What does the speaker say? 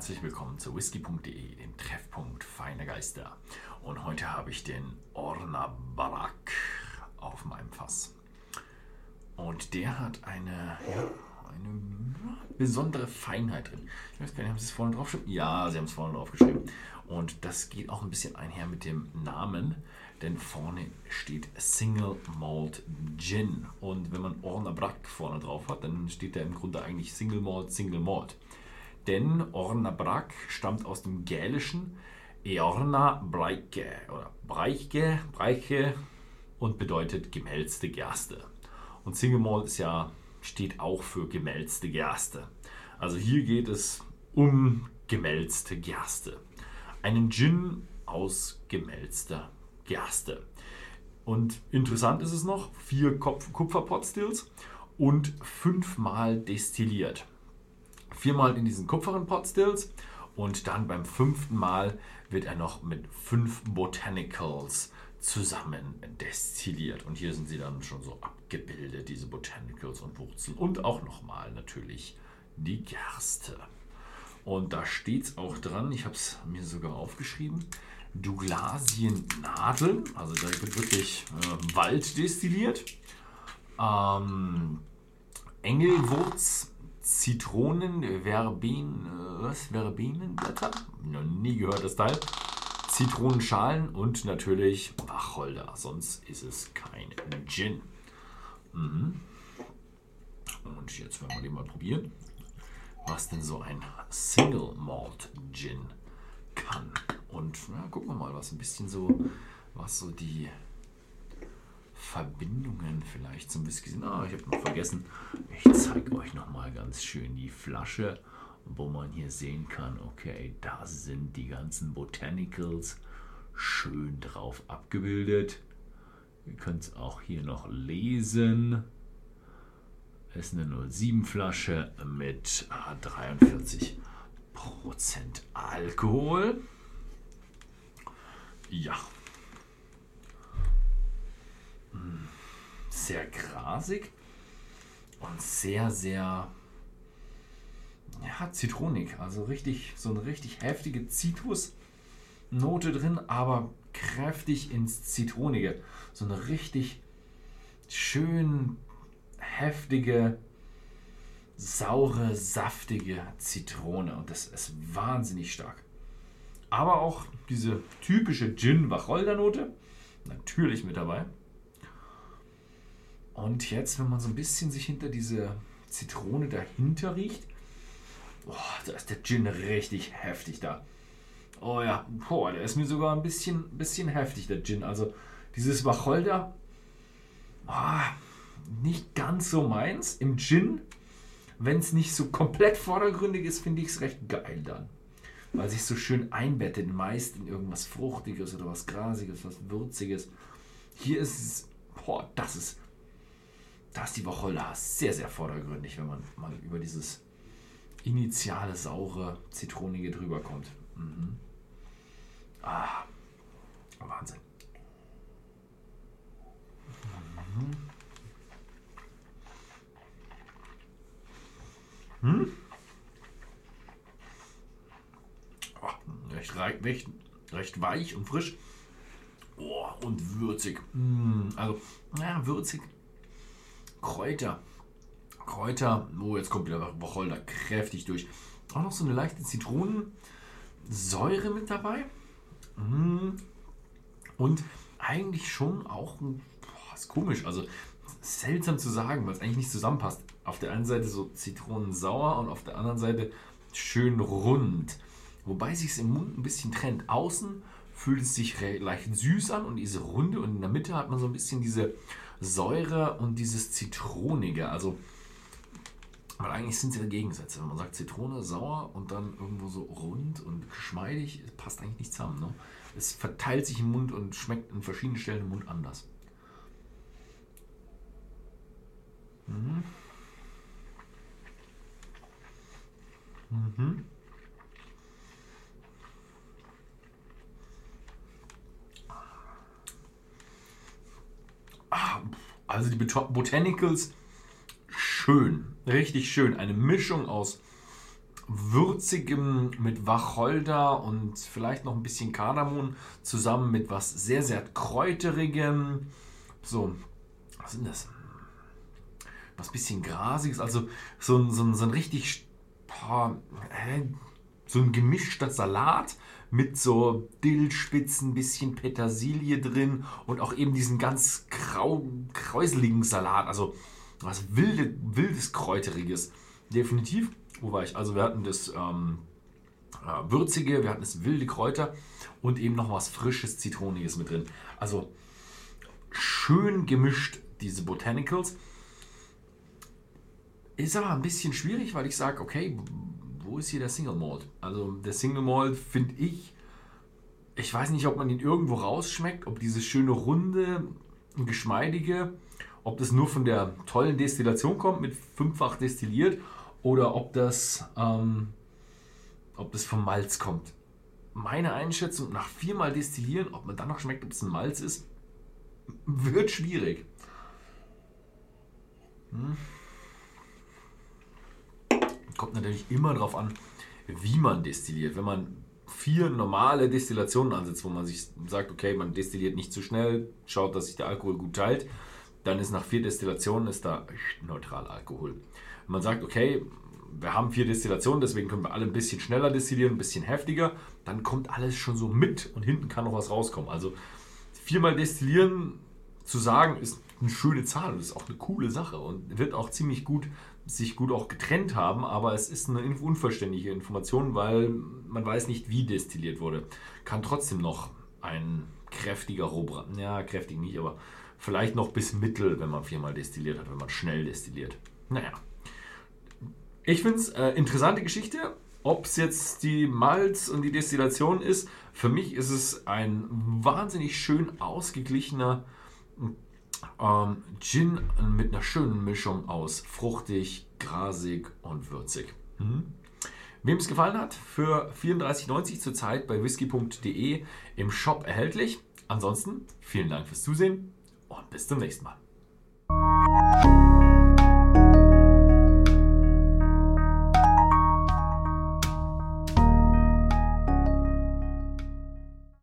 herzlich willkommen zu whisky.de, dem Treffpunkt feiner Geister. Und heute habe ich den Orna Barak auf meinem Fass. Und der hat eine, eine besondere Feinheit drin. Ich weiß gar nicht, haben Sie es vorne draufgeschrieben? Ja, Sie haben es vorne draufgeschrieben. Und das geht auch ein bisschen einher mit dem Namen, denn vorne steht Single Malt Gin. Und wenn man Orna Barak vorne drauf hat, dann steht da im Grunde eigentlich Single Malt, Single Malt denn Orna Brak stammt aus dem Gälischen Eorna Breike oder Breiche, Breiche und bedeutet gemälzte Gerste. Und Single Malt ist ja, steht auch für gemälzte Gerste. Also hier geht es um gemälzte Gerste. Einen Gin aus gemälzter Gerste. Und interessant ist es noch, vier Kupferpotstills und fünfmal destilliert viermal in diesen kupfernen Potstills und dann beim fünften Mal wird er noch mit fünf Botanicals zusammen destilliert. Und hier sind sie dann schon so abgebildet, diese Botanicals und Wurzeln. Und auch nochmal natürlich die Gerste. Und da steht es auch dran, ich habe es mir sogar aufgeschrieben, Douglasiennadeln, also da wird wirklich äh, Wald destilliert. Ähm, Engelwurz Zitronen, Verben, äh, was? Verbenenblätter? Noch nie gehört das Teil. Zitronenschalen und natürlich Wacholder. Sonst ist es kein Gin. Mhm. Und jetzt werden wir den mal probieren, was denn so ein Single Malt Gin kann. Und na, gucken wir mal, was ein bisschen so, was so die Verbindungen vielleicht zum Whisky sind. Ah, ich habe noch vergessen. Ich zeige euch noch mal ganz schön die Flasche, wo man hier sehen kann, okay, da sind die ganzen Botanicals schön drauf abgebildet. Ihr könnt es auch hier noch lesen. Es ist eine 07 Flasche mit 43% ah, Alkohol. Ja, sehr grasig und sehr, sehr ja, zitronig. Also richtig, so eine richtig heftige Zitrusnote drin, aber kräftig ins Zitronige. So eine richtig schön heftige, saure, saftige Zitrone. Und das ist wahnsinnig stark. Aber auch diese typische Gin-Wacholder-Note natürlich mit dabei. Und jetzt, wenn man so ein bisschen sich hinter diese Zitrone dahinter riecht, oh, da ist der Gin richtig heftig da. Oh ja, boah, der ist mir sogar ein bisschen, bisschen heftig, der Gin. Also dieses Wacholder, oh, nicht ganz so meins. Im Gin, wenn es nicht so komplett vordergründig ist, finde ich es recht geil dann. Weil sich so schön einbettet, meist in irgendwas Fruchtiges oder was Grasiges, was Würziges. Hier ist es, boah, das ist da ist die Wacholder sehr, sehr vordergründig, wenn man mal über dieses initiale saure, zitronige drüber kommt. Mhm. Ah, Wahnsinn. Mhm. Hm? Oh, recht, recht, recht weich und frisch. Oh, und würzig. Mm, also, ja, würzig Kräuter. Kräuter. Oh, jetzt kommt wieder Wacholder kräftig durch. Auch noch so eine leichte Zitronensäure mit dabei. Mm. Und eigentlich schon auch, boah, ist komisch, also seltsam zu sagen, weil es eigentlich nicht zusammenpasst. Auf der einen Seite so zitronensauer und auf der anderen Seite schön rund. Wobei sich es im Mund ein bisschen trennt. Außen fühlt es sich leicht süß an und diese Runde und in der Mitte hat man so ein bisschen diese Säure und dieses Zitronige. Also, weil eigentlich sind es ja Gegensätze. Wenn man sagt Zitrone, sauer und dann irgendwo so rund und geschmeidig, passt eigentlich nicht zusammen. Ne? Es verteilt sich im Mund und schmeckt an verschiedenen Stellen im Mund anders. Mhm. Mhm. Also die Botanicals, schön, richtig schön. Eine Mischung aus würzigem mit Wacholder und vielleicht noch ein bisschen Kardamom zusammen mit was sehr, sehr kräuterigem. So, was sind das? Was bisschen grasiges, also so ein, so so ein richtig boah, so ein gemischter Salat mit so Dillspitzen, bisschen Petersilie drin und auch eben diesen ganz grau, kräuseligen Salat. Also was wilde, wildes Kräuteriges. Definitiv. Wo war ich? Also wir hatten das ähm, äh, Würzige, wir hatten das wilde Kräuter und eben noch was Frisches, Zitroniges mit drin. Also schön gemischt, diese Botanicals. Ist aber ein bisschen schwierig, weil ich sage, okay, wo ist hier der Single Malt? Also der Single Malt finde ich, ich weiß nicht, ob man ihn irgendwo rausschmeckt, ob diese schöne runde, geschmeidige, ob das nur von der tollen Destillation kommt, mit fünffach destilliert, oder ob das, ähm, ob das vom Malz kommt. Meine Einschätzung, nach viermal destillieren, ob man dann noch schmeckt, ob es ein Malz ist, wird schwierig. Hm. Kommt natürlich immer darauf an, wie man destilliert. Wenn man vier normale Destillationen ansetzt, wo man sich sagt, okay, man destilliert nicht zu schnell, schaut, dass sich der Alkohol gut teilt, dann ist nach vier Destillationen ist da neutral Alkohol. Wenn man sagt, okay, wir haben vier Destillationen, deswegen können wir alle ein bisschen schneller destillieren, ein bisschen heftiger, dann kommt alles schon so mit und hinten kann noch was rauskommen. Also viermal destillieren zu sagen, ist eine schöne Zahl und ist auch eine coole Sache und wird auch ziemlich gut sich gut auch getrennt haben, aber es ist eine unvollständige Information, weil man weiß nicht, wie destilliert wurde. Kann trotzdem noch ein kräftiger Rohbrand, ja, kräftig nicht, aber vielleicht noch bis mittel, wenn man viermal destilliert hat, wenn man schnell destilliert. Naja. Ich finde es äh, interessante Geschichte. Ob es jetzt die Malz und die Destillation ist, für mich ist es ein wahnsinnig schön ausgeglichener ähm, Gin mit einer schönen Mischung aus fruchtig, grasig und würzig. Mhm. Wem es gefallen hat, für 34,90 zurzeit bei whisky.de im Shop erhältlich. Ansonsten vielen Dank fürs Zusehen und bis zum nächsten Mal.